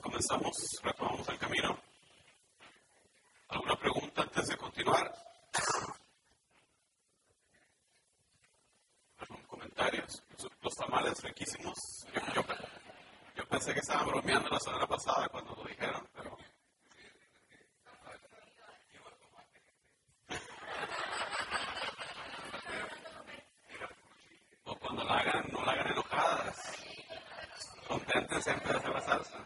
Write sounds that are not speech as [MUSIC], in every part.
comenzamos, retomamos el camino. ¿Alguna pregunta antes de continuar? ¿Algún comentarios? Los tamales riquísimos. Yo, yo pensé que estaban bromeando la semana pasada cuando lo dijeron, pero... o cuando la hagan, no la hagan enojadas. Conténtense antes de hacer la salsa.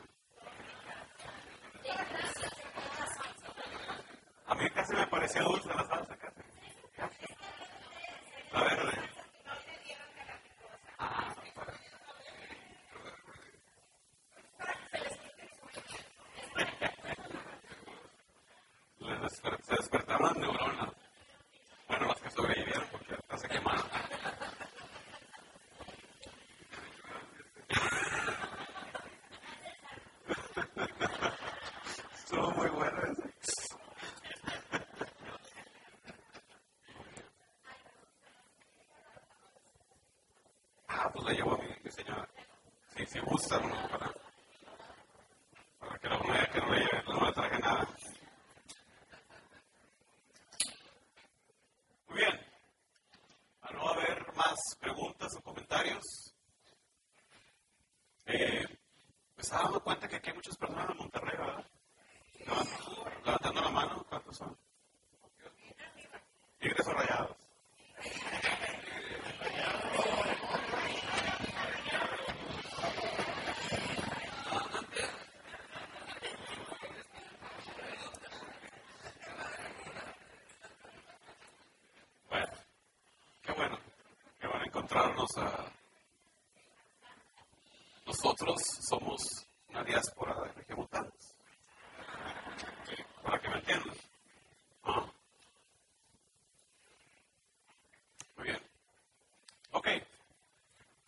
A mí casi me parecía dulce la salsa, casi. La verde. Les desper- se despertaron las neuronas. Bueno, las que sobrevivieron porque hasta se quemaron. Estuvo muy bueno ese. Ah, pues la llevo a mi. Sí, si gusta, no, para, para que no me que no le, lleve- no le traje nada. Muy bien. A no haber más preguntas o comentarios, eh, me estaba dando cuenta que aquí hay muchas personas en Monterrey, ¿verdad? Levantando, levantando la mano, ¿cuántos son? Tigres o rayados. Bueno, qué bueno, qué bueno encontrarnos a... Nosotros somos una diáspora de regiomontanos. Para que me entiendan. Ah. Muy bien. Ok.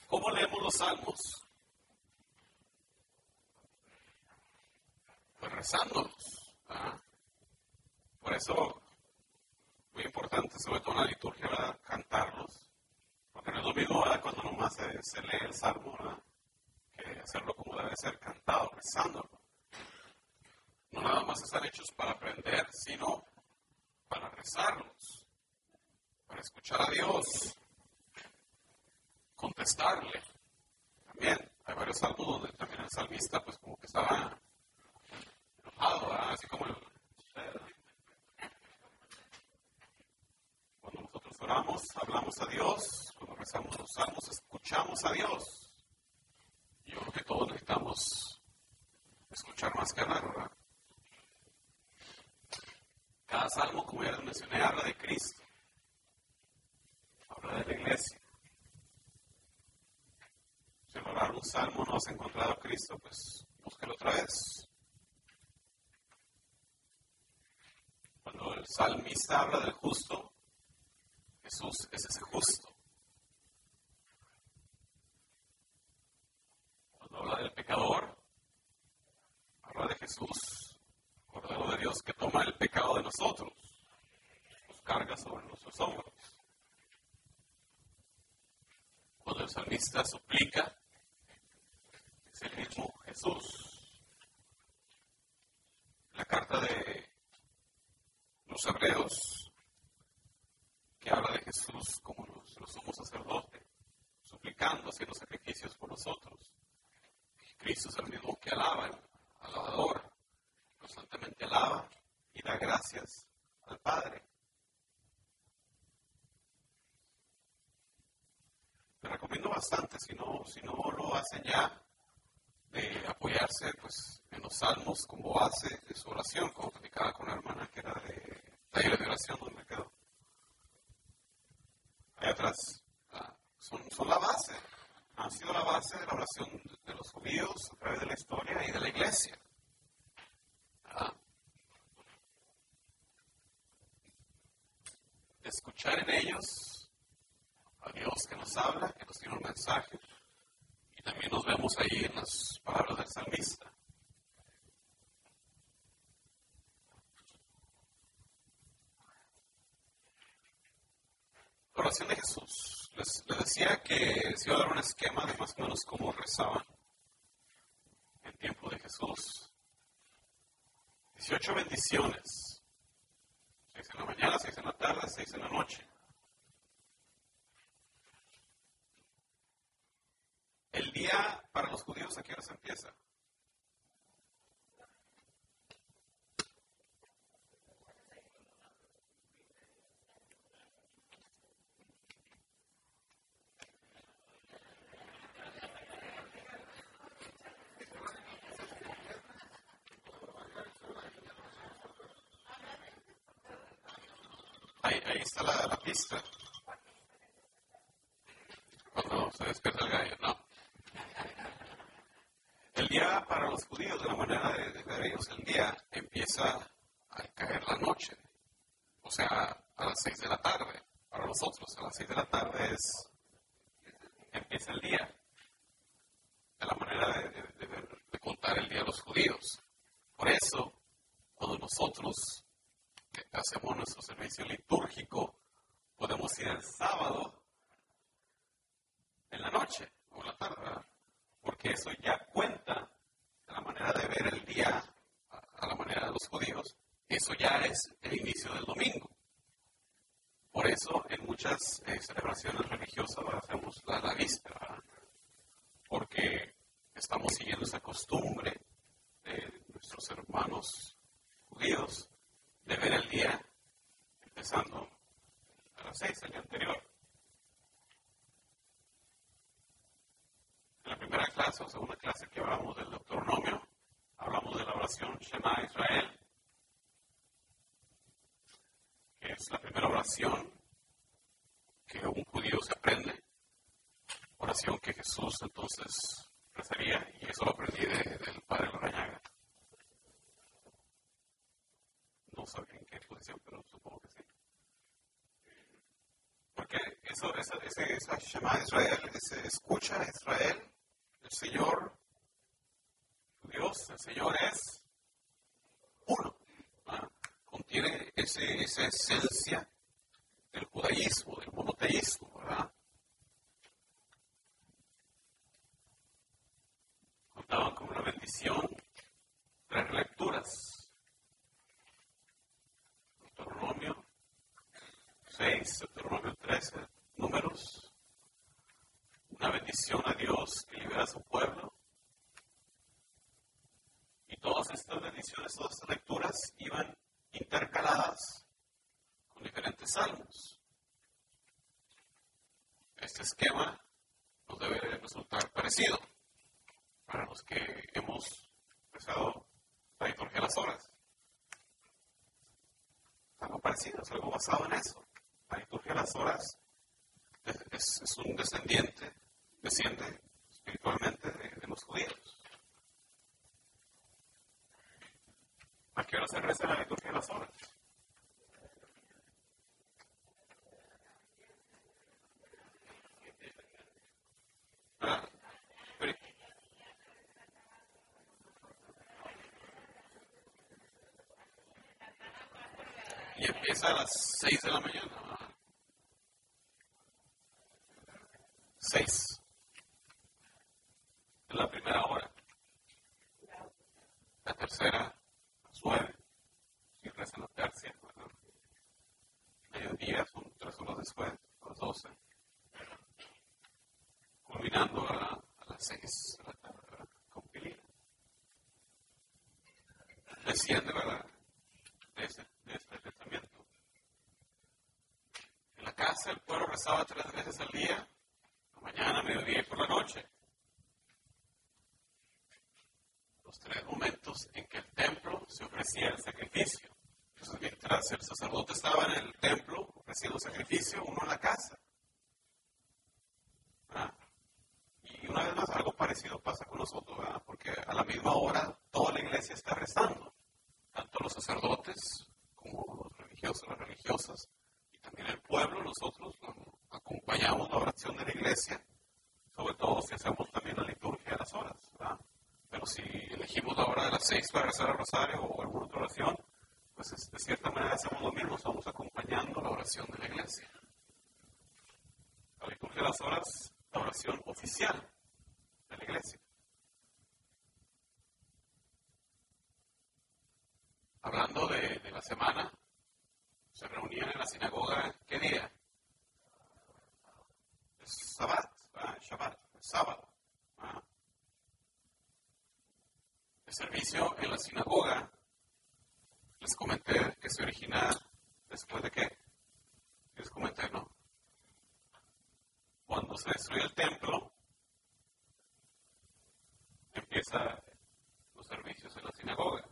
¿Cómo leemos los salmos? Pues rezándolos. Por eso muy importante, sobre todo en la liturgia. Cantarlos. Porque no es lo mismo, ¿verdad? Cuando nomás se lee el salmo, ¿verdad? Que hacerlo como debe ser, cantado, rezándolo. No nada más están hechos para aprender, sino para rezarlos, para escuchar a Dios, contestarle. También hay varios salmos donde también el salmista, pues como que estaba enojado, ¿verdad? Así como el, Cuando nosotros oramos, hablamos a Dios. Cuando rezamos los salmos, escuchamos a Dios. Yo creo que todos necesitamos escuchar más que hablar, ¿verdad? Cada salmo, como ya les mencioné, habla de Cristo. Habla de la iglesia. Si al orar un salmo no has encontrado a Cristo, pues búsquelo otra vez. Cuando el salmista habla del justo, Jesús es ese justo. Cuando habla del pecador, habla de Jesús, Cordero de Dios que toma el pecado de nosotros, nos carga sobre nuestros hombros. Cuando el salmista suplica, si no, si no lo hacen ya, de apoyarse pues, en los salmos como base de su oración, como platicaba con una hermana que era de taller de oración donde quedó ahí atrás, son, la base, han sido la base de la oración de los judíos a través de la historia y de la iglesia. Ah. Escuchar en ellos a Dios que nos habla, que nos tiene un mensaje, también nos vemos ahí en las palabras del salmista. La oración de Jesús. Les, les decía que se iba a dar un esquema de más o menos cómo rezaban en tiempo de Jesús. Jesús. 18 bendiciones. Seis en la mañana, seis en la tarde, seis en la noche. El día para los judíos, ¿a qué hora se empieza? Ahí, ahí está la, la pista. Cuando se despierta el gallo, no. Para los judíos, de la manera de, ver ellos, el día empieza al caer la noche. O sea, a las seis de la tarde. Para nosotros, a las seis de la tarde es empieza el día. De la manera de, de contar el día de los judíos. Por eso, cuando nosotros hacemos nuestro servicio litúrgico, podemos ir el sábado en la noche o en la tarde, porque eso ya cuenta de la manera de ver el día a, la manera de los judíos, eso ya es el inicio del domingo. Por eso en muchas eh, celebraciones religiosas hacemos la, la víspera, porque estamos siguiendo esa costumbre de nuestros hermanos judíos de ver el día empezando a las seis, el día anterior. En la primera clase o segunda clase que hablamos del Deuteronomio, hablamos de la oración Shema Israel, que es la primera oración que un judío se aprende, oración que Jesús entonces rezaría, y eso lo aprendí del Padre Lorañaga. No sabía en qué posición, pero supongo que sí. Porque eso, esa, ese, esa Shema Israel, ese escucha a Israel, el Señor, Dios, el Señor es uno. Contiene ese, esa esencia del judaísmo, del monoteísmo, ¿verdad? Contaban con una bendición, tres lecturas 6, Deuteronomio 13, números, una bendición a Dios que libera a su pueblo. Y todas estas bendiciones, todas estas lecturas iban intercaladas con diferentes salmos. Este esquema nos debe resultar parecido para los que hemos empezado la liturgia de las horas. Algo parecido, es algo basado en eso la liturgia de las horas es, un descendiente, desciende espiritualmente de, los judíos. ¿A qué hora se reza la liturgia de las horas? Ah, y empieza a las 6 de la mañana. 6. En la primera hora. La tercera, a las 9. Si reza la tercia, bueno, mediodía son tres horas después, a las 12. Culminando a, a las 6 de la tarde, con pilina. Desciende, ¿verdad? De este, de este pensamiento. En la casa el pueblo rezaba tres veces al día mañana, mediodía y por la noche. Los tres momentos en que el templo se ofrecía el sacrificio. Entonces, mientras el sacerdote estaba en el templo ofreciendo sacrificio, uno en la casa. Y una vez más, algo parecido pasa con nosotros, porque a la misma hora toda la iglesia está rezando, tanto los sacerdotes como los religiosos, las religiosas, y también el pueblo, nosotros acompañamos la oración de la iglesia, sobre todo si hacemos también la liturgia de las horas. Pero si elegimos la hora de las seis para rezar el rosario o alguna otra oración, pues de cierta manera hacemos lo mismo, estamos acompañando la oración de la iglesia. La liturgia de las horas, la oración oficial de la iglesia. hablando de, de la semana, se reunían en la sinagoga, ¿qué día? Es Shabbat, Shabbat, sábado. El servicio en la sinagoga, les comenté que se origina después de qué? Les comenté, ¿no? Cuando se destruye el templo, empieza los servicios en la sinagoga.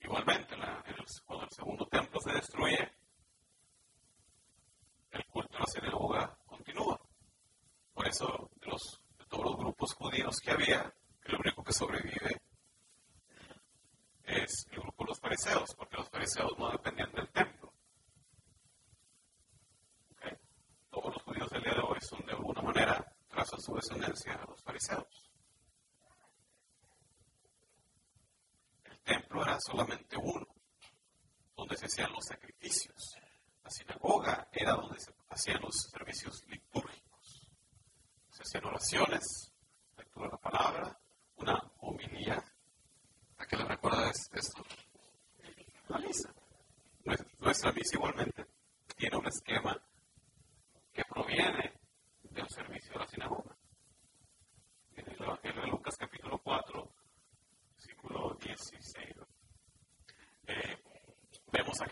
Igualmente, cuando el segundo templo se destruye, el culto en la sinagoga continúa. Por eso, de, los, de todos los que había, el único que sobrevive es el grupo de los fariseos, porque los fariseos no dependían del templo. Todos los judíos del día de hoy son de alguna manera, tras su descendencia, a los fariseos. templo era solamente uno, donde se hacían los sacrificios. La sinagoga era donde se hacían los servicios litúrgicos. Se hacían oraciones,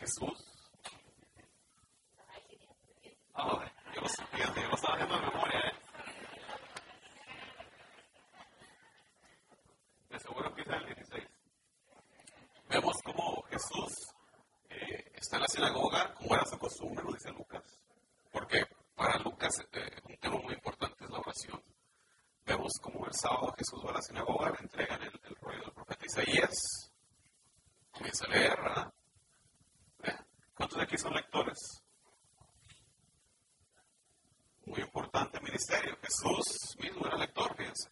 Jesús. Oh, yo, lo yo lo estaba haciendo de memoria. ¿eh? De seguro empieza el 16. Vemos como Jesús eh, está en la sinagoga, como era su costumbre, lo dice Lucas. Porque para Lucas eh, un tema muy importante es la oración. Vemos como el sábado Jesús va a la sinagoga, le entregan el, rollo del profeta Isaías, comienza a leer, ¿verdad? ¿Cuántos de aquí son lectores? Muy importante ministerio. Jesús mismo era lector, fíjense.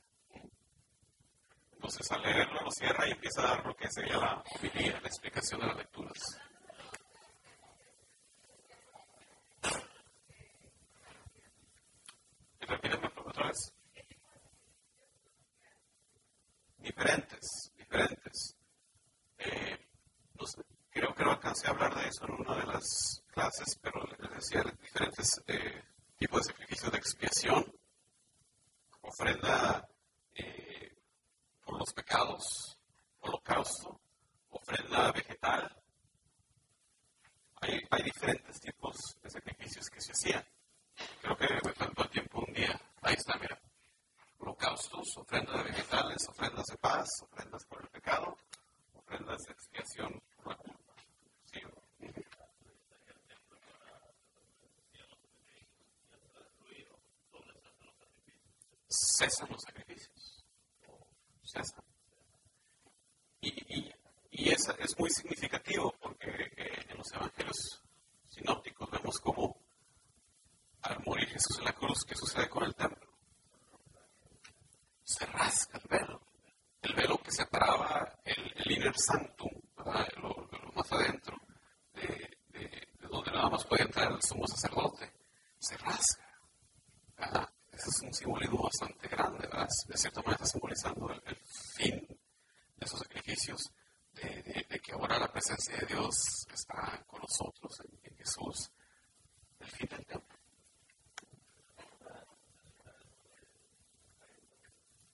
Entonces al leerlo lo cierra y empieza a dar lo que sería la homilía, la explicación de las lecturas. Repíteme otra vez. diferentes, diferentes. Eh, creo que no alcancé a hablar de eso en una de las clases, pero les decía diferentes eh, tipos de sacrificios de expiación, ofrenda eh, los pecados, holocausto, ofrenda vegetal. Hay, diferentes tipos de sacrificios que se hacían. Creo que me faltó el tiempo un día. Ahí está, mira holocaustos, ofrendas de vegetales, ofrendas de paz, ofrendas por el pecado, ofrendas de expiación por la culpa. Sí. Cesan los sacrificios. Y, y, y es, es muy significativo porque eh, en los evangelios sinópticos vemos cómo al morir Jesús en la cruz, ¿qué sucede con el templo? se rasca el velo. El velo que separaba el, el inner sanctum, lo, más adentro, de, de, donde nada más podía entrar el sumo sacerdote, se rasga. Ese es un simbolismo bastante grande, de cierta manera está simbolizando el, fin de esos sacrificios, de, que ahora la presencia de Dios está con nosotros en, Jesús, el fin del templo.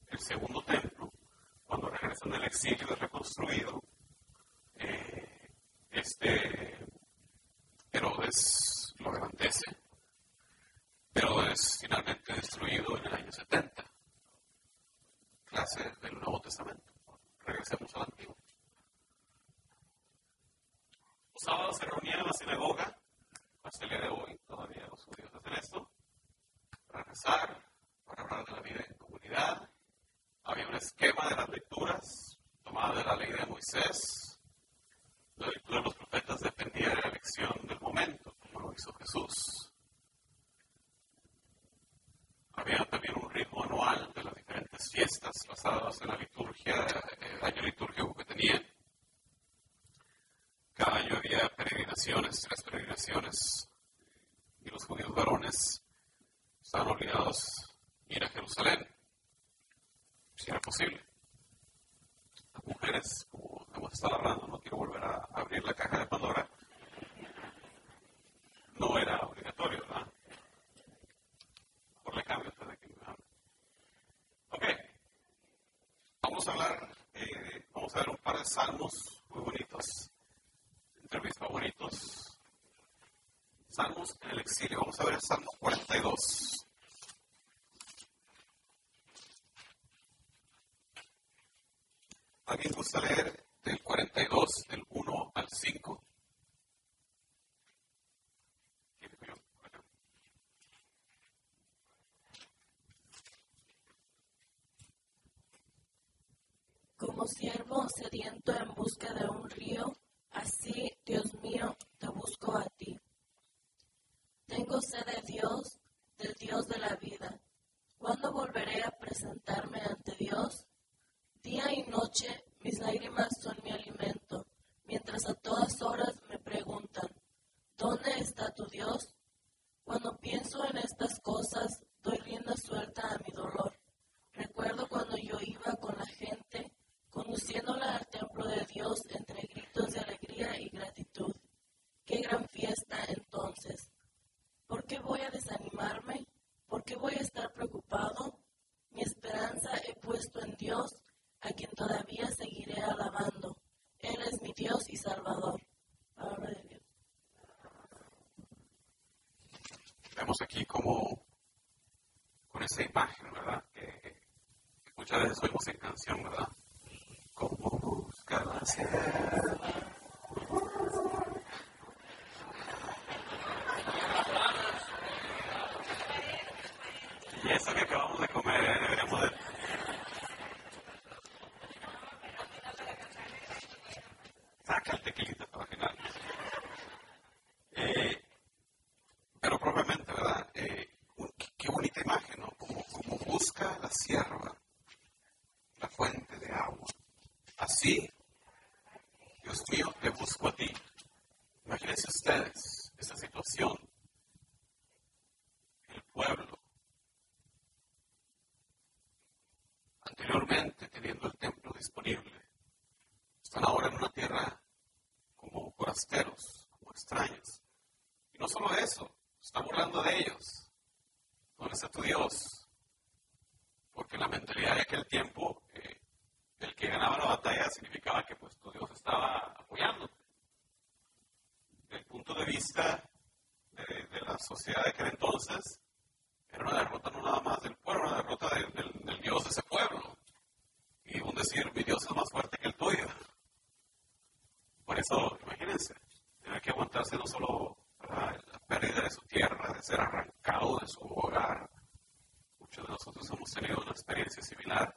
el segundo templo, cuando regresan del exilio y reconstruido, eh, este Herodes lo agradece. Herodes finalmente destruido en el año 70. Clase del Nuevo Testamento. Regresemos al Antiguo. Los sábados se reunían en la sinagoga, hasta el día de hoy, todavía los judíos hacen esto, para rezar, para hablar de la vida en comunidad, había un esquema de las lecturas tomada de la ley de Moisés. La lectura de los profetas dependía de la elección del momento, como lo hizo Jesús. Había también un ritmo anual de las diferentes fiestas basadas en la liturgia, el año litúrgico que tenían. Cada año había peregrinaciones, tres peregrinaciones, y los judíos varones estaban obligados a ir a Jerusalén si era posible. mujeres, como hemos estado hablando, no quiero volver a abrir la caja de Pandora, no era obligatorio, ¿verdad? Gusta leer del 42, del 1 al 5? Como siervo sediento en busca de un río, así, Dios mío, te busco a ti. Tengo sed de Dios, del Dios de la vida. ¿Cuándo volveré a presentarme ante Dios? Día y noche mis lágrimas son mi alimento, mientras a todas horas me preguntan, ¿dónde está tu Dios? Cuando pienso en estas cosas, doy rienda suelta a mi dolor. Recuerdo cuando yo iba con la gente, conduciéndola al templo de Dios entre gritos de alegría y gratitud. Qué gran fiesta entonces. ¿Por qué voy a desanimarme? ¿Por qué voy a estar preocupado? Mi esperanza he puesto en Dios a quien todavía seguiré alabando. Él es mi Dios y Salvador. Palabra de Dios. Vemos aquí como con esa imagen, ¿verdad? Que, que muchas veces oímos en canción, ¿verdad? Como buscar la Y eso que acabamos de comer, ¿eh? deberíamos de saca el tequilita para final. Eh, pero propiamente, ¿verdad? Eh, qué, qué, bonita imagen, ¿no? Como, como busca la sierva la fuente de agua. Así, Dios mío, te busco a ti. Imagínense ustedes esta situación. El pueblo, anteriormente teniendo el templo disponible, están ahora en una tierra como forasteros, como extraños. Y no solo eso, está burlando de ellos. ¿Dónde está tu Dios? Porque la mentalidad de aquel tiempo, eh, el que ganaba la batalla significaba que pues tu Dios estaba apoyando. Desde el punto de vista de, la sociedad de aquel entonces, era una derrota no nada más del pueblo, una derrota de, del, del Dios de ese. Y un decir, mi Dios es más fuerte que el tuyo. Por eso, imagínense, tiene que aguantarse no solo ¿verdad? la pérdida de su tierra, de ser arrancado de su hogar. Muchos de nosotros hemos tenido una experiencia similar,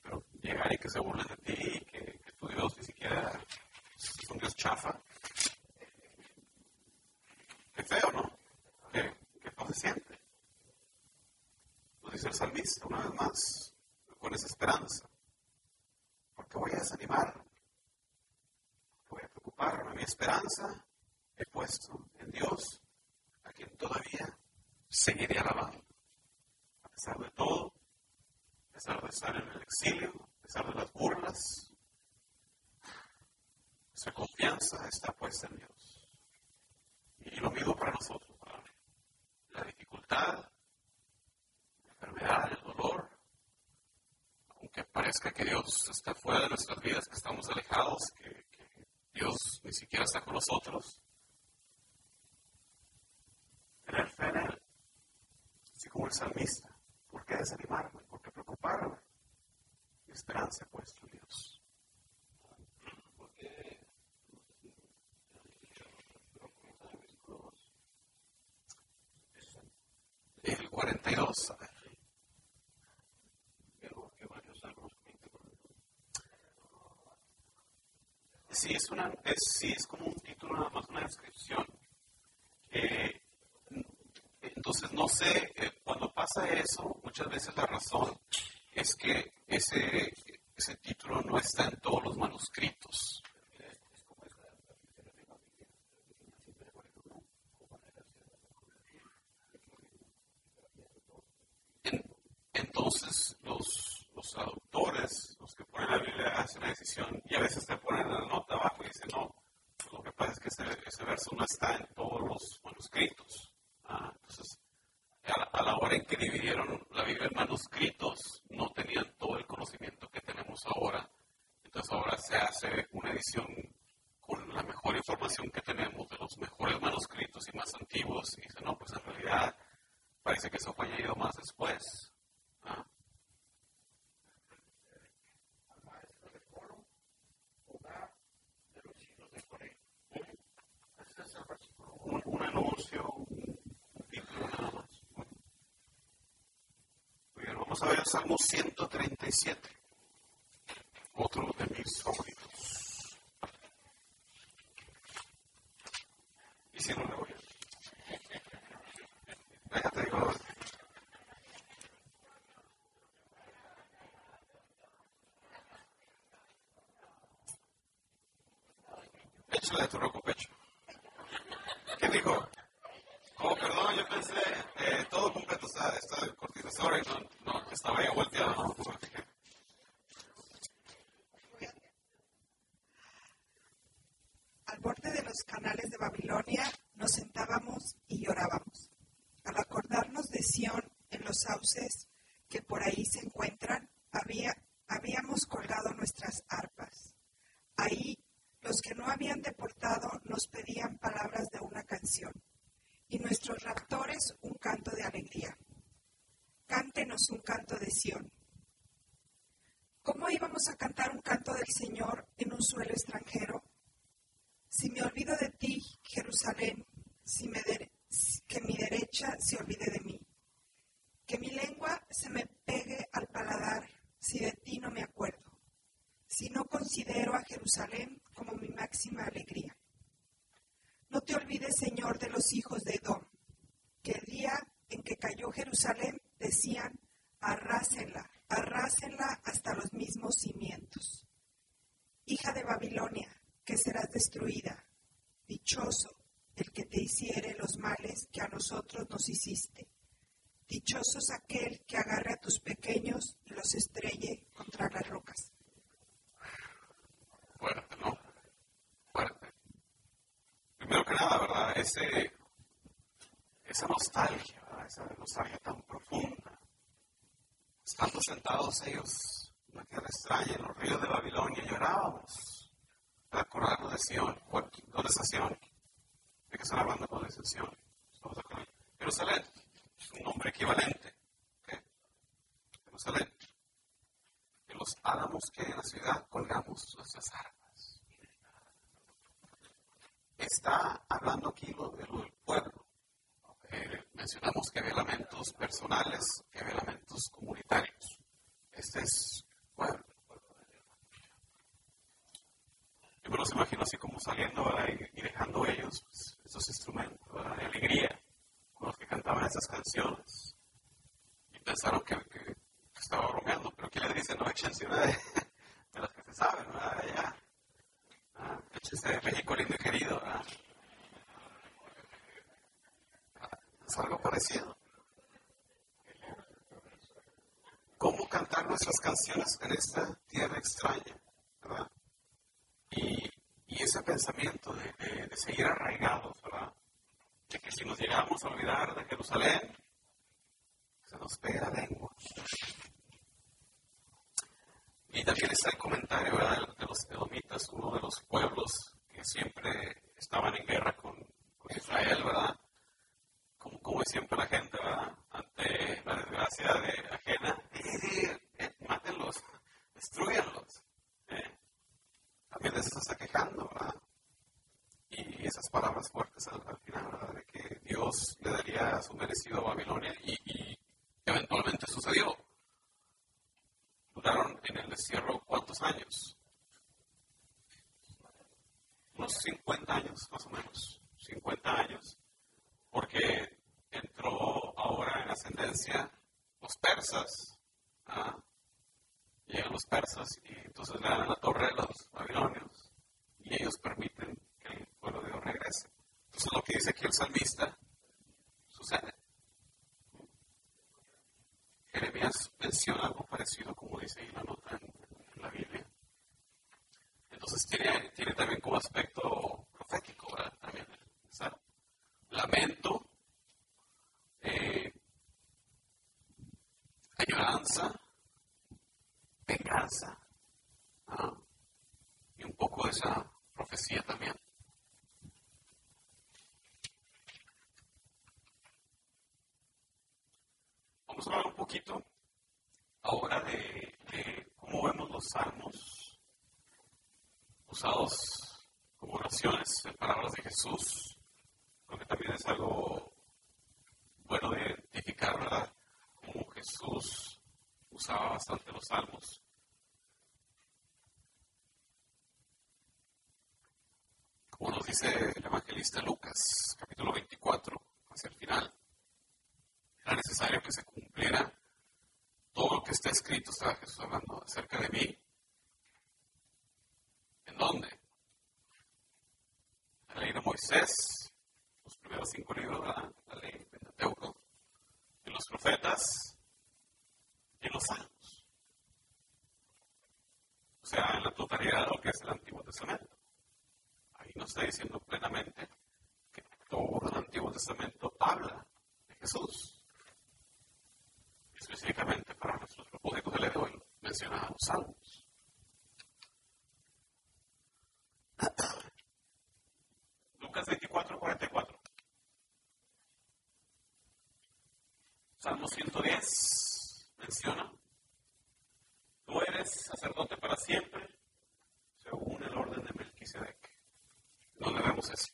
pero llegar y que se burlen de ti, que, tu Dios ni siquiera es un Dios chafa. Qué feo, ¿no? Qué, qué feo se siente. Nos dice el salmista una vez más, con esa esperanza. Porque voy a desanimar voy a preocuparme. Mi esperanza he puesto en Dios, a quien todavía seguiré alabando. A pesar de todo, a pesar de estar en el exilio, a pesar de las burlas, nuestra confianza está puesta en Dios. Y lo mismo para nosotros. La dificultad, la enfermedad, el dolor, aunque parezca que Dios está fuera de nuestras vidas, que estamos alejados, que, que Dios ni siquiera está con nosotros. Tener fe en Él, así como el salmista. ¿Por qué desanimarme? ¿Por qué preocuparme? Mi esperanza puesta en Dios. El 42, a ver. Sí, es, una, es, sí, es como un título, nada más una descripción. Eh, entonces, no sé, eh, cuando pasa eso, muchas veces la razón es que ese, ese título no está en todos los manuscritos. En, entonces, los, los traductores, los que ponen la Biblia, hacen una decisión y a veces te ponen la nota abajo y dicen, no, lo que pasa es que ese, verso no está en todos los manuscritos. Ah, entonces, a la, hora en que dividieron la Biblia en manuscritos, no tenían todo el conocimiento que tenemos ahora. Entonces ahora se hace una edición con la mejor información que tenemos de los mejores manuscritos y más antiguos. Y dicen, no, pues en realidad parece que eso fue añadido más después. Ah, un, anuncio, un título nada más. Bien, vamos a ver Salmo 137, otro de mis favoritos. Y si no le voy a... Déjate digo. Échale de tu roco pecho. ¿Qué dijo? Oh, perdón, yo pensé eh, todo completo está, está cortito. Sorry, no, no, estaba ya volteado. ¿no? Al borde de los canales de Babilonia nos sentábamos y llorábamos. Al acordarnos de Sión en los sauces que por ahí se encuentran, había, habíamos colgado nuestras arpas. Ahí los que no habían deportado nos pedían palabras de una canción y nuestros raptores un canto de alegría. Cántenos un canto de Sión. ¿Cómo íbamos a cantar un canto del Señor en un suelo extranjero? Si me olvido de ti, Jerusalén, si me que mi derecha se olvide de mí. Que mi lengua se me pegue al paladar si de ti no me acuerdo si no considero a Jerusalén como mi máxima alegría. No te olvides, Señor, de los hijos de Edom, que el día en que cayó Jerusalén decían, arrásenla, arrásenla hasta los mismos cimientos. Hija de Babilonia, que serás destruida, dichoso el que te hiciere los males que a nosotros nos hiciste. Dichoso es aquel que agarre a tus pequeños y los estrelle contra las rocas fuerte, ¿no? Fuerte. Primero que nada, ¿verdad? Esa nostalgia. Esa nostalgia tan profunda. Estando sentados ellos en una tierra extraña, en los ríos de Babilonia, llorábamos para acordarnos de Sion. ¿Dónde está Sion? ¿De qué están hablando con de Sion? Jerusalén. Un nombre equivalente. ¿okay? Jerusalén los álamos que en la ciudad colgamos nuestras armas. Está hablando aquí lo, de lo del pueblo. Eh, mencionamos que había lamentos personales, que había lamentos comunitarios. Este es pueblo. Yo me los imagino así como saliendo y, dejando ellos pues, esos instrumentos de alegría con los que cantaban esas canciones. Y pensaron que estaba bromeando, pero ¿qué le dice? No, una [LAUGHS] de, de las que se saben, ¿verdad? Ya. Ah, échense de México lindo y querido, ¿verdad? Es de, de, de. De de se de los edomitas, uno de los pueblos que siempre estaban en guerra con, Israel, ¿verdad? Como, como siempre la gente, ¿verdad? Ante la desgracia de ajena, eh, mátenlos, [LAUGHS] destruyanlos. Eh. También les está quejando, ¿verdad? Y esas palabras fuertes al, final, ¿verdad? De que Dios le daría su merecido a Babilonia y, y eventualmente sucedió duraron en el destierro cuántos años? Menciona algo parecido como dice ahí la nota en, la Biblia. Entonces tiene, también como aspecto profético, ¿verdad? También Lamento, eh, añoranza, venganza, ¿ah? y un poco de esa profecía también. Vamos a hablar un poquito ahora de, de cómo vemos los salmos usados como oraciones, en palabras de Jesús, porque también es algo bueno de identificar, ¿verdad? Cómo Jesús usaba bastante los salmos. Como nos dice el evangelista Lucas, capítulo 24, hacia el final, era necesario que se cumpliera todo lo que está escrito, estaba Jesús hablando acerca de mí. ¿En dónde? La ley de Moisés, los primeros cinco libros de la, ley Pentateuco, en los profetas y en los salmos. O sea, en la totalidad de lo que es el Antiguo Testamento. Ahí nos está diciendo plenamente que todo el Antiguo Testamento habla de Jesús específicamente para nuestros propósitos del día de hoy, mencionados salmos. Lucas 24, 44. Salmo 110 menciona, tú eres sacerdote para siempre, según el orden de Melquisedec. ¿Dónde vemos eso?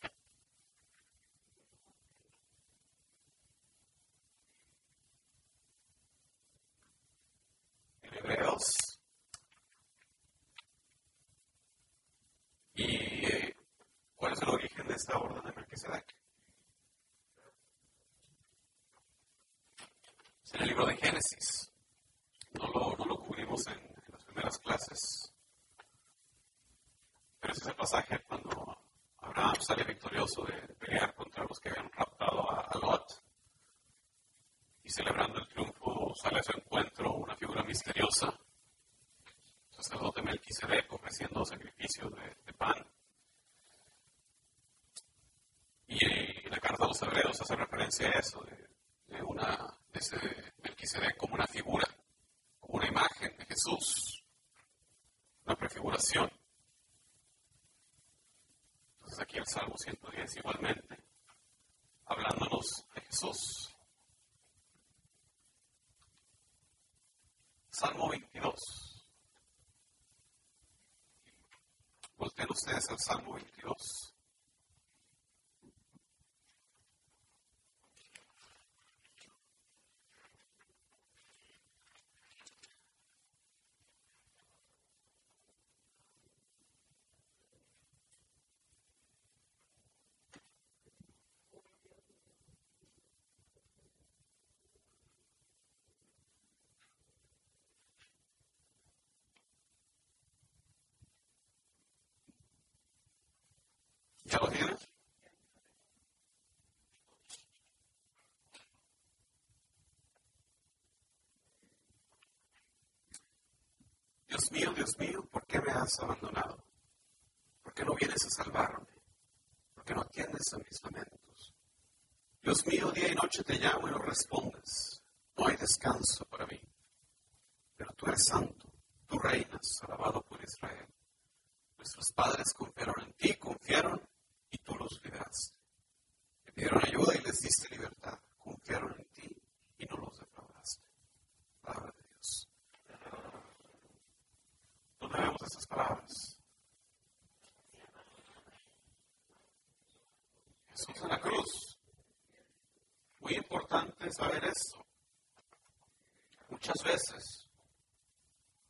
hebreos. ¿Y eh, cuál es el origen de orden de Melquisedec? Es en el libro de Génesis. No lo, no lo cubrimos en, las primeras clases. Pero es ese pasaje cuando Abraham sale victorioso de pelear contra los que habían raptado a, a Lot y celebrando el triunfo sale a su encuentro una figura misteriosa, sacerdote Melquisedec ofreciendo sacrificios de, pan. Y la carta de los hebreos hace referencia a eso, de, una, de ese Melquisedec como una figura, como una imagen de Jesús, una prefiguración. Entonces aquí el Salmo 110 igualmente, hablándonos de Jesús. Salmo 22. Volteen ustedes al Salmo 22. Dios mío, Dios mío, ¿por qué me has abandonado? ¿Por qué no vienes a salvarme? ¿Por qué no atiendes a mis lamentos? Dios mío, día y noche te llamo y no respondes. No hay descanso para mí. Pero tú eres santo, tú reinas, alabado por Israel. Nuestros padres confiaron en ti, confiaron y tú los liberaste. Te pidieron ayuda y les diste libertad. Confiaron en ti y no los defraudaste. Palabra de Dios. ¿Dónde vemos esas palabras? Jesús en la cruz. Muy importante saber esto. Muchas veces,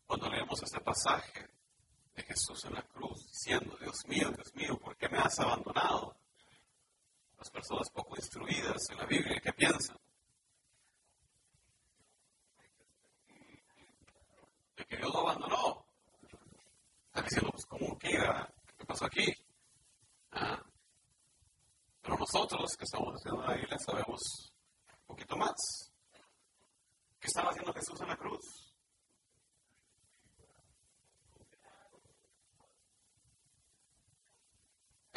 cuando leemos este pasaje, de Jesús en la cruz, diciendo, Dios mío, Dios mío, ¿por qué me has abandonado? Las personas poco instruidas en la Biblia, ¿qué piensan? De que Dios lo abandonó. Están diciendo, pues, ¿cómo queda? ¿Qué pasó aquí? Ah. Pero nosotros que estamos haciendo la Biblia sabemos un poquito más. ¿Qué estaba haciendo Jesús en la cruz?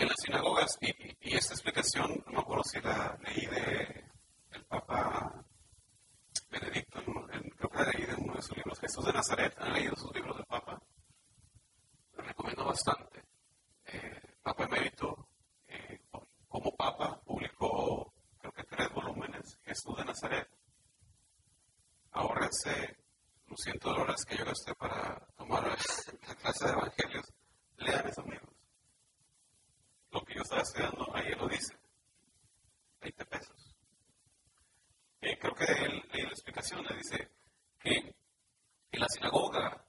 En las sinagogas, y, esta explicación, no me acuerdo si la leí de el Papa Benedicto, creo que la leí de Jesús de Nazaret, ¿han leído sus libros del Papa? Les recomiendo bastante. Eh, Papa Emérito, eh, como Papa, publicó creo que tres volúmenes, Jesús de Nazaret. Ahórrense los cientos dólares que yo gasté para tomar la clase de evangelios. Lean esos libros. Lo que yo estaba estudiando, ahí lo dice. 20 pesos. Eh, creo que él, la explicación le dice que en la sinagoga,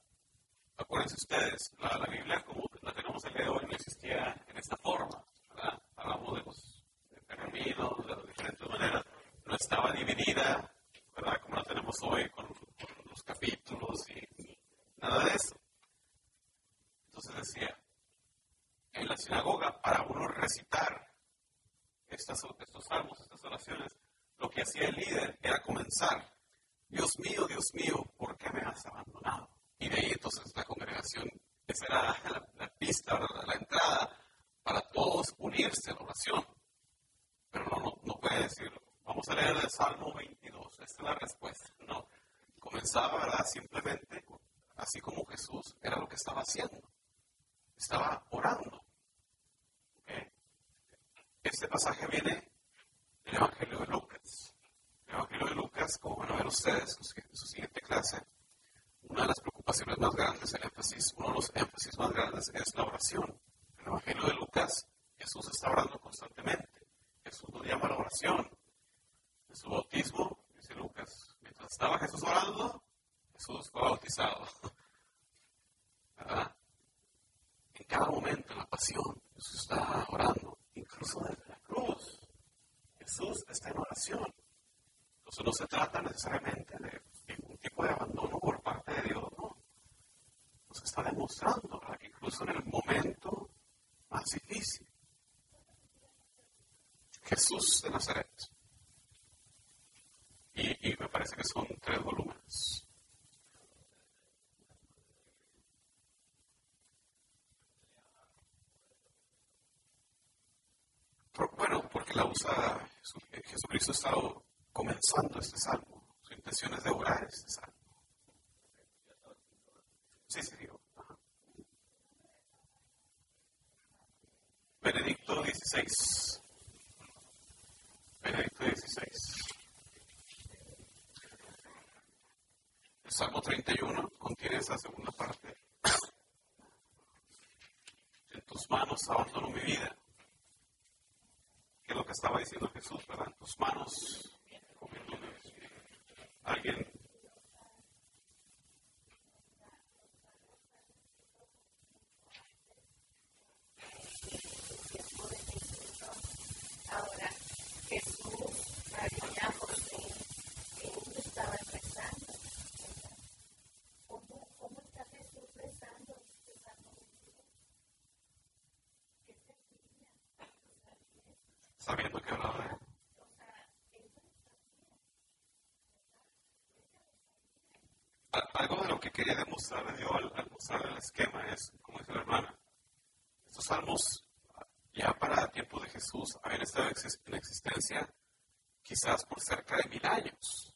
acuérdense ustedes, la, la Biblia como la tenemos el día de hoy no existía en esta forma, ¿verdad? Hablamos de los pergaminos, de las diferentes maneras, no estaba dividida, ¿verdad? Como la tenemos hoy con, los capítulos y nada de eso. Entonces decía, en la sinagoga, para uno recitar estas, estos salmos, estas oraciones, lo que hacía el líder era comenzar Dios mío, Dios mío, ¿por qué me has abandonado? Y de ahí entonces la congregación, esa era la, pista, la entrada para todos unirse a la oración. Pero no, no, puede decir, vamos a leer el Salmo 22, esta es la respuesta. No, comenzaba, ¿verdad? Simplemente, así como Jesús era lo que estaba haciendo. Estaba orando. Este pasaje viene del Evangelio de Lucas. Evangelio de Lucas, como van a ver ustedes en su siguiente clase, una de las preocupaciones más grandes, el énfasis, uno de los énfasis más grandes es la oración. En el Evangelio de Lucas, Jesús está orando constantemente. Jesús nos llama a la oración. En su bautismo, dice Lucas, mientras estaba Jesús orando, Jesús fue bautizado. [LAUGHS] ¿Verdad? En cada momento, en la pasión, Jesús está orando, incluso desde la cruz. Jesús está en oración. Entonces no se trata necesariamente de ningún tipo de abandono por parte de Dios, no. Nos está demostrando que incluso en el momento más difícil, Jesús de Nazaret. Y, y me parece que son tres volúmenes. bueno, porque la usa Jesucristo ha estado comenzando este salmo. Su intención es de orar este salmo. Sí, sí, digo. Benedicto XVI. Benedicto XVI. El Salmo 31 contiene esa segunda parte. En tus manos abandono mi vida. Que es lo que estaba diciendo Jesús, ¿verdad? En tus manos alguien Ahora, Jesús, María, José, ellos estaban rezando. ¿Cómo, cómo está Jesús rezando? ¿Qué se Sabiendo que hablaba de algo de lo que quería demostrar yo al, mostrar el esquema es, como dice la hermana, estos salmos ya para tiempo de Jesús habían estado en existencia quizás por cerca de mil años.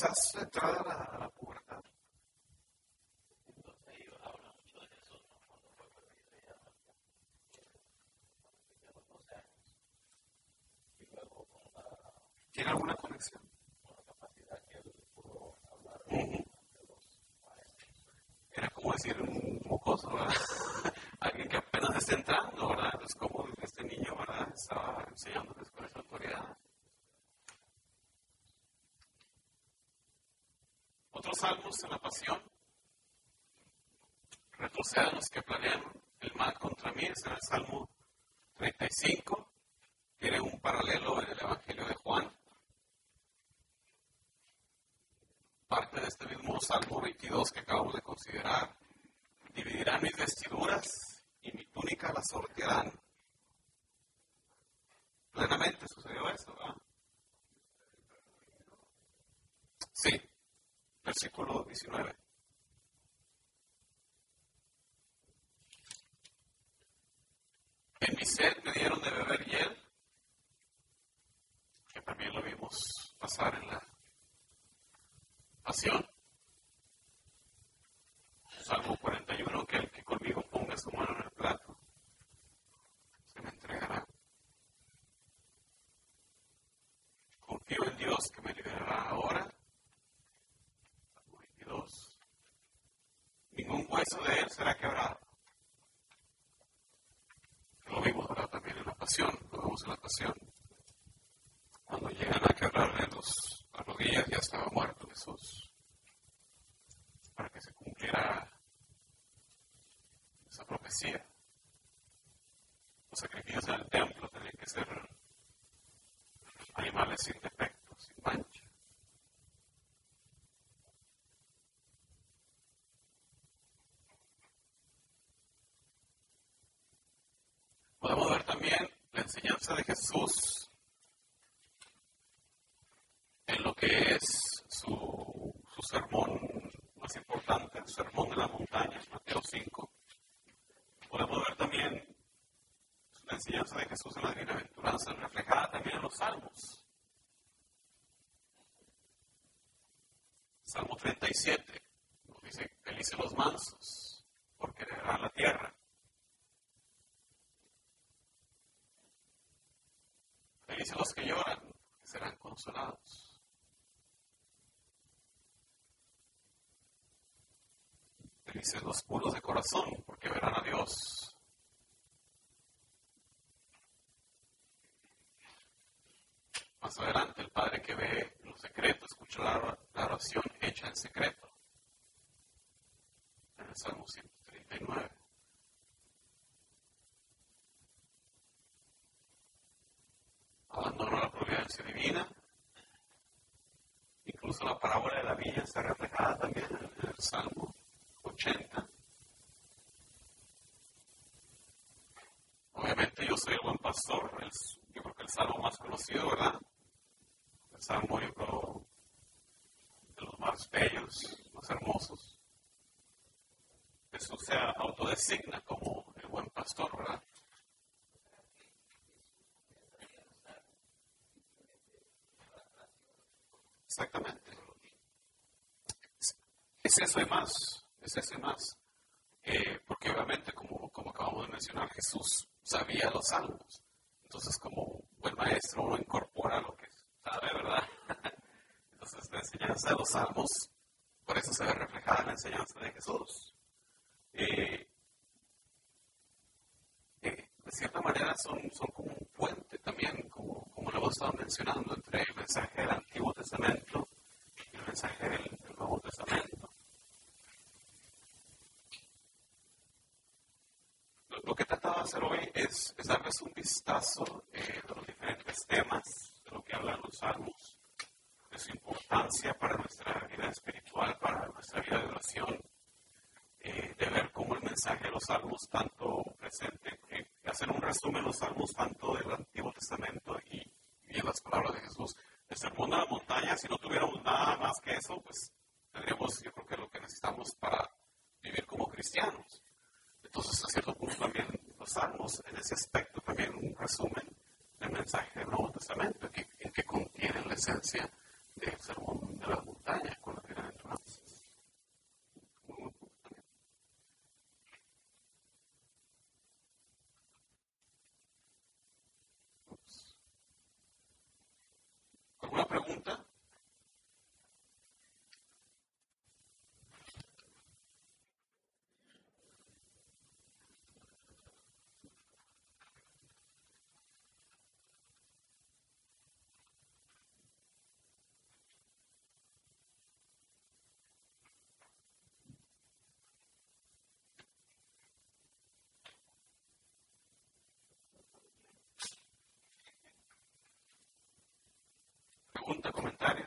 quizás entrada a la, pubertad. ¿Tiene alguna conexión? Era como decir un mocoso, ¿verdad? [LAUGHS] Alguien que apenas está entrando, ¿verdad? Es como este niño, ¿verdad? Estaba enseñándoles con esa autoridad. Otros salmos en la pasión retrocedan los que planean el mal contra mí, es en el Salmo 35, tiene un paralelo en el Evangelio de Juan. Parte de este mismo Salmo 22 que acabamos de considerar. Dividirán mis vestiduras y mi túnica la sortearán. Plenamente sucedió eso, ¿verdad? Sí, versículo 19. En mi sed me dieron de beber hiel, que también lo vimos pasar en la pasión. Salmo 41, que el que conmigo ponga su mano en el plato, se me entregará. Confío en Dios que me liberará ahora. Salmo 22. Ningún hueso de él será quebrado lo vimos ahora también en la pasión, lo vemos en la pasión. Cuando llegan a quebrarle los, las rodillas, ya estaba muerto Jesús. Para que se cumpliera esa profecía. Los sacrificios en el templo tenían que ser animales sin defecto, sin mancha. Podemos ver también la enseñanza de Jesús en lo que es su, sermón más importante, el sermón de la montaña, Mateo 5. Podemos ver también la enseñanza de Jesús en la bienaventuranza, reflejada también en los salmos. Salmo 37 nos dice, felices los mansos, porque heredarán la tierra. Felices los que lloran, que serán consolados. Felices los puros de corazón, porque verán a Dios. Más adelante, el Padre que ve los secretos, escucha la, oración hecha en secreto. En el Salmo 139. abandono la providencia divina. Incluso la parábola de la viña está reflejada también en el Salmo 80. Obviamente yo soy el buen pastor, yo creo que el salmo más conocido, ¿verdad? El salmo yo creo de los más bellos, más hermosos. Jesús se autodesigna como el buen pastor, ¿verdad? Exactamente. Es eso más, es eso más. Eh, porque obviamente, como, como acabamos de mencionar, Jesús sabía los salmos. Entonces, como buen maestro, uno incorpora lo que sabe, ¿verdad? Entonces, la enseñanza de los salmos, por eso se ve reflejada en la enseñanza de Jesús. Eh, eh, de cierta manera son, son como un puente también, como, como lo hemos estado mencionando, entre el mensaje del Antiguo Testamento y el mensaje del, Nuevo Testamento. Lo, que he tratado de hacer hoy es, darles un vistazo eh, de los diferentes temas, de lo que hablan los salmos, de su importancia para nuestra vida espiritual, para nuestra vida de oración, eh, de ver cómo el mensaje de los salmos, tanto presente, eh, hacer un resumen de los salmos tanto del Antiguo Testamento y, en las palabras de Jesús. El sermón de la montaña, si no tuviéramos nada más que eso, pues tendríamos, yo creo que lo que necesitamos para vivir como cristianos. Entonces, a cierto punto también los salmos, en ese aspecto, también un resumen del mensaje del Nuevo Testamento, que, que contiene la esencia del sermón de la montaña con la bienaventuranza. ¿Alguna pregunta? pregunta, comentario.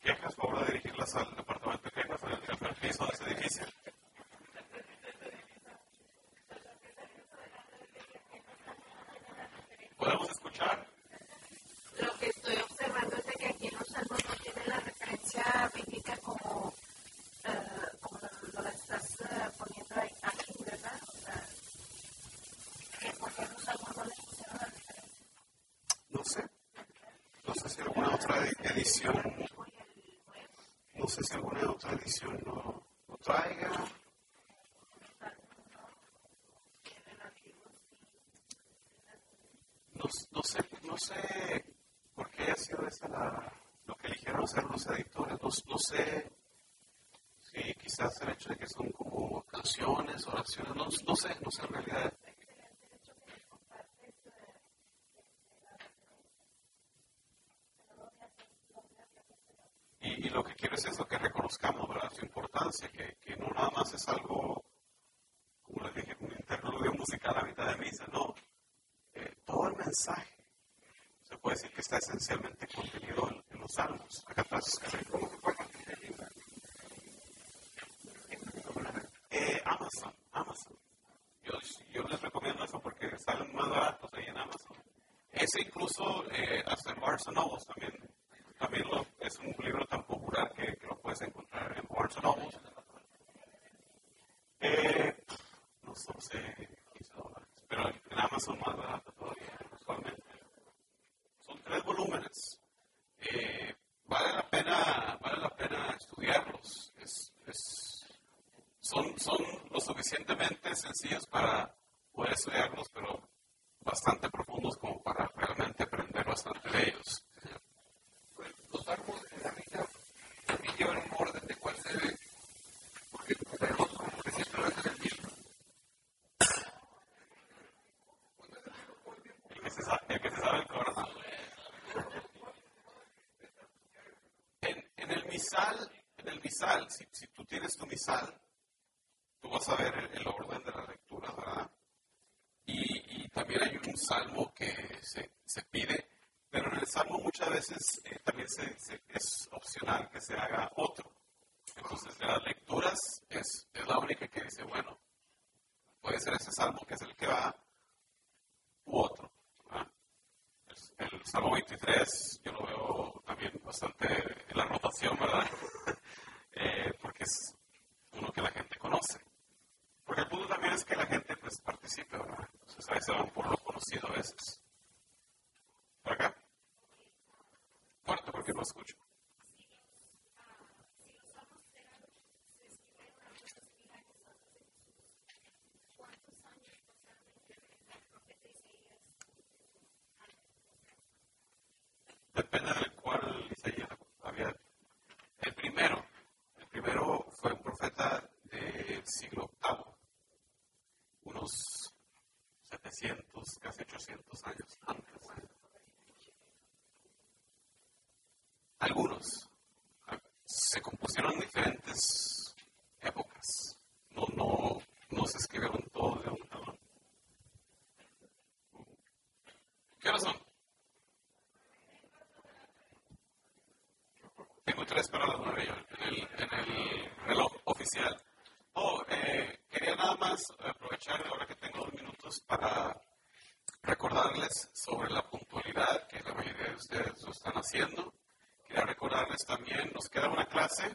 Quejas, favor al departamento de quejas, al tercer piso de ese edificio. ¿Podemos escuchar? Lo que estoy observando es que aquí en los salmos no tiene la referencia bíblica como, uh, como lo, lo estás uh, poniendo ahí, aquí, ¿verdad? O sea, que por qué los salmos no les pusieron la referencia. No sé. No sé si alguna otra edición. Sé si alguna otra edición lo, lo traiga. No, sé, no sé por qué ha sido esa la, lo que eligieron hacer los editores. No, no sé si quizás el hecho de que son como canciones, oraciones, no, no sé, no sé en realidad. Y, y, lo que quiero es eso, que reconozcamos ¿verdad? su importancia, que, que no nada más es algo, como les dije, un interludio musical a mitad de misa, no. Eh, todo el mensaje se puede decir que está esencialmente contenido en, en los salmos. Acá atrás, ¿cómo se puede eh, Amazon, Amazon. Yo, yo, les recomiendo eso porque salen más baratos ahí en Amazon. Ese incluso eh, hasta en Barnes Nobles también también lo, es un libro tan popular que, que, lo puedes encontrar en Barnes Noble. Eh, no sé, 15 dólares, pero en Amazon más barato todavía, usualmente. Son tres volúmenes. Eh, vale la pena, vale la pena estudiarlos. Es, es, son, son lo suficientemente sencillos para poder estudiarlos, pero bastante profundos como para realmente aprender bastante de ellos los árboles en la vida también llevan un orden de cuál se ve, porque tenemos como que siempre es el mismo. El que se sabe el, que se sabe el corazón. En, en, el misal, en el misal, si, si, tú tienes tu misal, tú vas a ver el, el orden de la lectura, ¿verdad? Y, y, también hay un salmo que se, se pide pero en el Salmo muchas veces eh, también se, se, es opcional que se haga otro. Entonces, de las lecturas es, es la única que dice, bueno, puede ser ese Salmo que es el que va u otro. El, el, Salmo 23 yo lo veo también bastante en la rotación, ¿verdad? eh, porque es uno que la gente conoce. Porque el punto también es que la gente pues participe, ¿verdad? Entonces a veces van por lo conocido a veces. ¿Por acá? Fuerte porque no escucho. Depende de cuál Isaías había. El primero, el primero fue un profeta del siglo VIII, unos 700, casi 800 años. Algunos se compusieron en diferentes épocas. No, no, no se escribieron todos de un talón. ¿Qué hora son? Tengo tres para las nueve en el, en el reloj oficial. Oh, eh, quería nada más aprovechar ahora que tengo dos minutos para sobre la puntualidad que la mayoría de ustedes lo están haciendo. Quería recordarles también, nos queda una clase,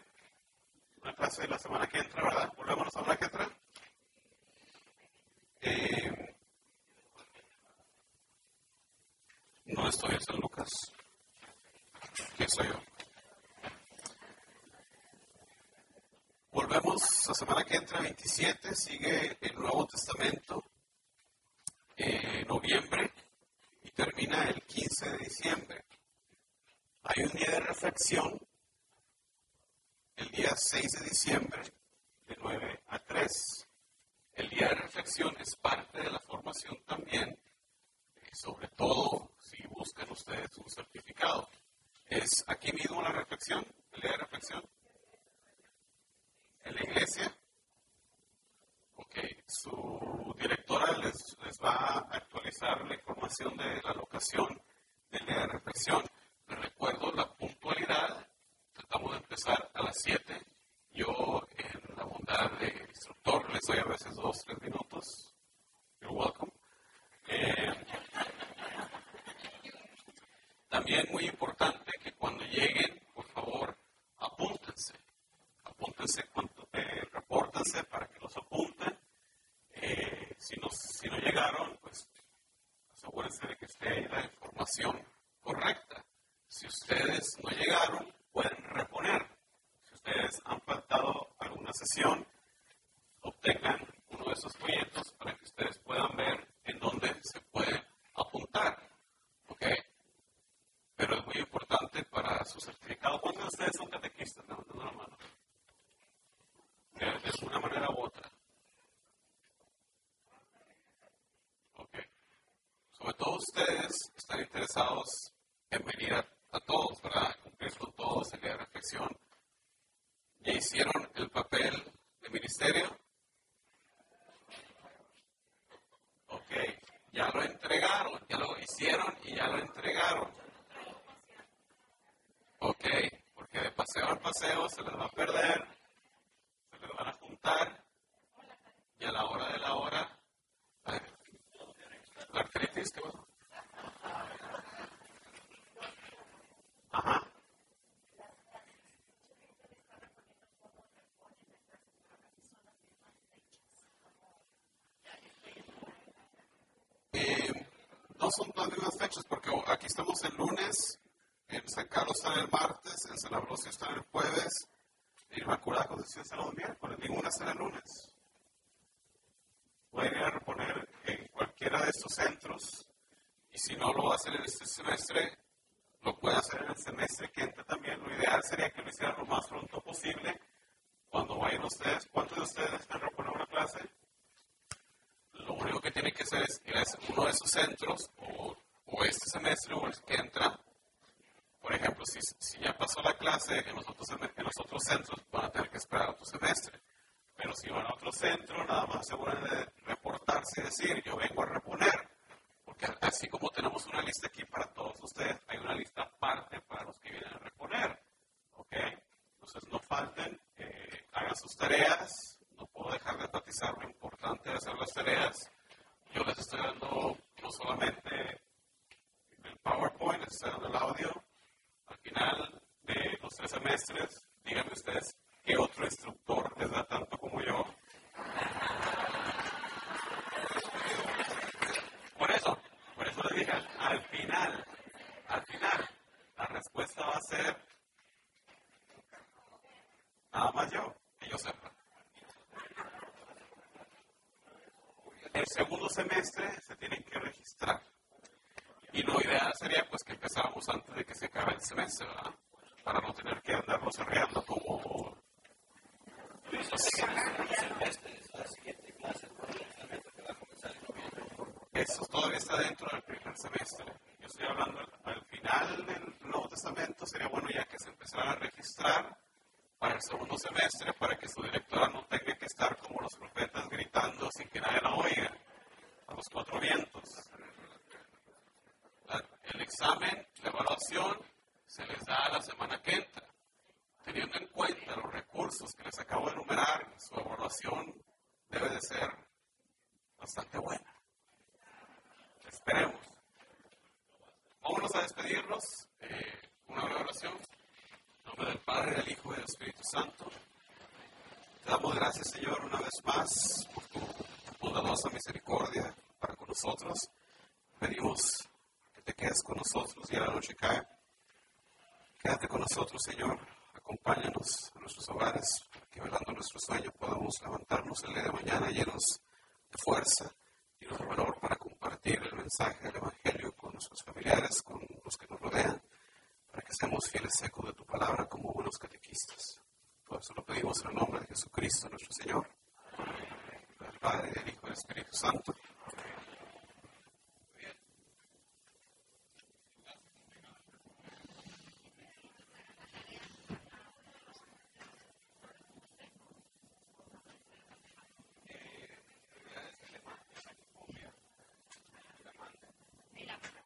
también muy importante. Aquí estamos el lunes, en San Carlos está el martes, en San Ambrosio está el jueves, en Inmaculada Concepción está los miércoles, ninguna será el lunes. Pueden ir a reponer en cualquiera de estos centros y si no lo va a en este semestre, lo puede hacer en el semestre que entra también. Lo ideal sería que lo hicieran lo más pronto posible. Cuando vayan ustedes, ¿cuántos de ustedes están reponer una clase? Lo único que tienen que hacer es ir a uno de esos centros o, o este semestre o el que entra. Por ejemplo, si, si ya pasó la clase en los, otros, en los otros centros, van a tener que esperar otro semestre. Pero si van a otro centro, nada más aseguran de reportarse y decir, yo vengo a reponer. Porque así como tenemos una lista aquí para todos ustedes, hay una lista aparte para los que vienen a reponer. ¿Ok? Entonces no falten, eh, hagan sus tareas. No puedo dejar de enfatizar lo importante de hacer las tareas. Yo les estoy dando no solamente PowerPoint, dando el audio. Al final de los tres semestres, díganme ustedes qué otro instructor les da tanto como yo. Por eso, por eso les dije, al final, al final, la respuesta va a ser nada más yo, que yo sepa. El segundo semestre se tienen que registrar. Y lo ideal sería pues que empezáramos antes de que se acabe el semestre, ¿verdad? Para no tener que andarnos arreando como... Eso todavía está dentro del primer semestre. Yo estoy hablando al, al final del Nuevo Testamento, sería bueno ya que se empezara a registrar para el segundo semestre, para que su directora no tenga que estar como los profetas gritando sin que nadie la oiga, a los cuatro vientos. La- el